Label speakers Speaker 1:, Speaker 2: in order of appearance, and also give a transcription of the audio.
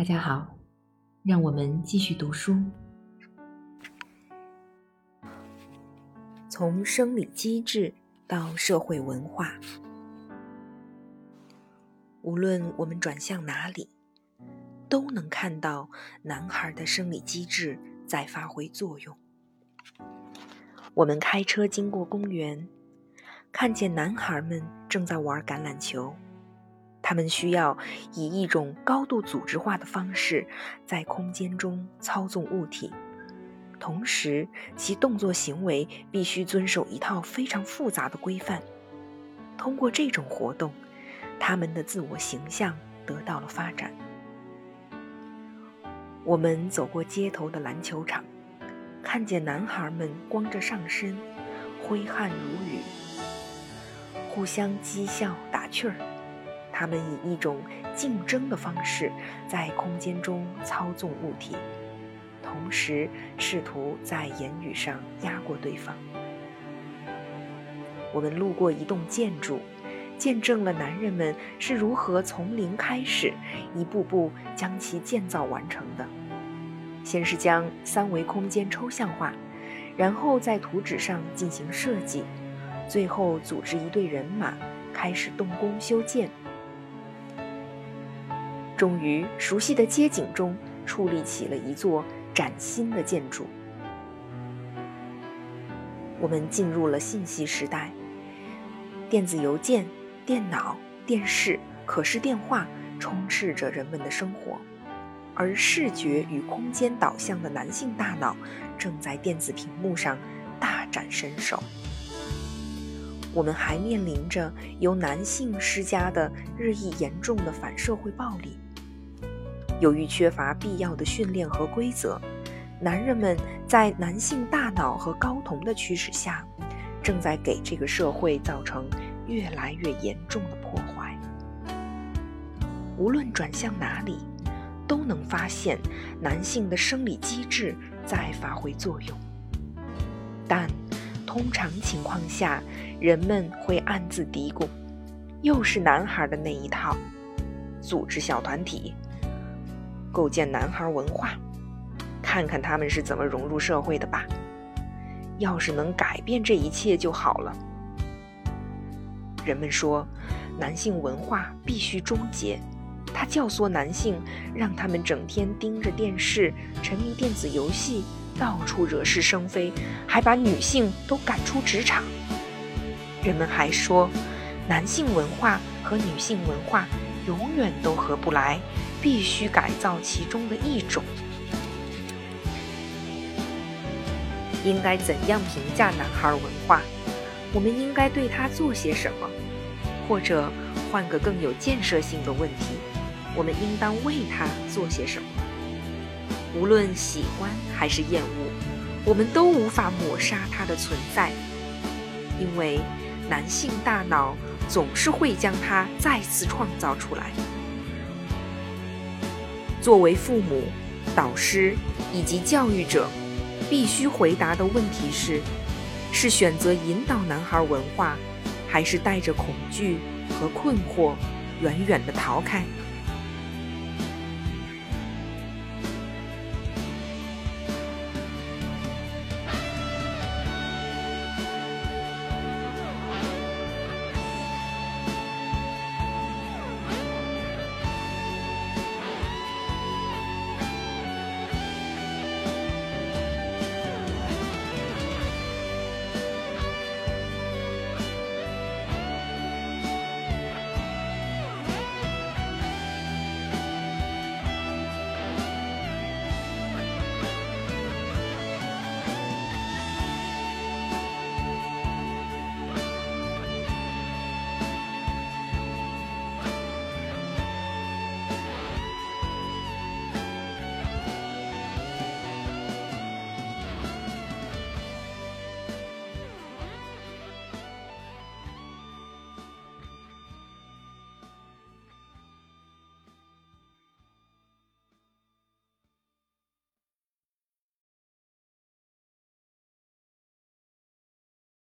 Speaker 1: 大家好，让我们继续读书。
Speaker 2: 从生理机制到社会文化，无论我们转向哪里，都能看到男孩的生理机制在发挥作用。我们开车经过公园，看见男孩们正在玩橄榄球。他们需要以一种高度组织化的方式在空间中操纵物体，同时其动作行为必须遵守一套非常复杂的规范。通过这种活动，他们的自我形象得到了发展。我们走过街头的篮球场，看见男孩们光着上身，挥汗如雨，互相讥笑打趣儿。他们以一种竞争的方式在空间中操纵物体，同时试图在言语上压过对方。我们路过一栋建筑，见证了男人们是如何从零开始，一步步将其建造完成的。先是将三维空间抽象化，然后在图纸上进行设计，最后组织一队人马开始动工修建。终于，熟悉的街景中矗立起了一座崭新的建筑。我们进入了信息时代，电子邮件、电脑、电视、可视电话充斥着人们的生活，而视觉与空间导向的男性大脑正在电子屏幕上大展身手。我们还面临着由男性施加的日益严重的反社会暴力。由于缺乏必要的训练和规则，男人们在男性大脑和睾酮的驱使下，正在给这个社会造成越来越严重的破坏。无论转向哪里，都能发现男性的生理机制在发挥作用。但通常情况下，人们会暗自嘀咕：“又是男孩的那一套，组织小团体。”构建男孩文化，看看他们是怎么融入社会的吧。要是能改变这一切就好了。人们说，男性文化必须终结。他教唆男性，让他们整天盯着电视，沉迷电子游戏，到处惹是生非，还把女性都赶出职场。人们还说，男性文化和女性文化永远都合不来。必须改造其中的一种。应该怎样评价男孩文化？我们应该对他做些什么？或者换个更有建设性的问题：我们应当为他做些什么？无论喜欢还是厌恶，我们都无法抹杀他的存在，因为男性大脑总是会将它再次创造出来。作为父母、导师以及教育者，必须回答的问题是：是选择引导男孩文化，还是带着恐惧和困惑，远远的逃开？